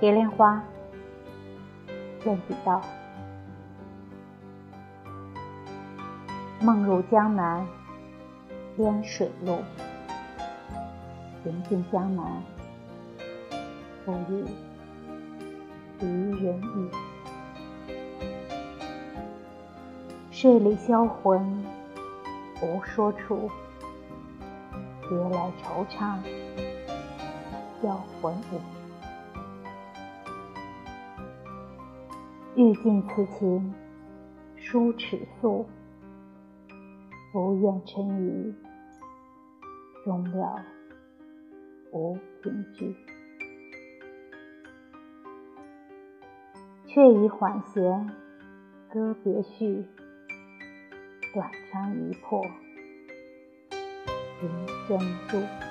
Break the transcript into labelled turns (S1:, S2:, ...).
S1: 蝶恋花，任比道。梦入江南，烟水路。行尽江南，不遇离人语。睡里销魂，无说处。别来惆怅，销魂舞。欲尽此情，书尺素。不愿沉鱼，终了无凭据。却已缓弦，歌别绪，短长一破，情深住。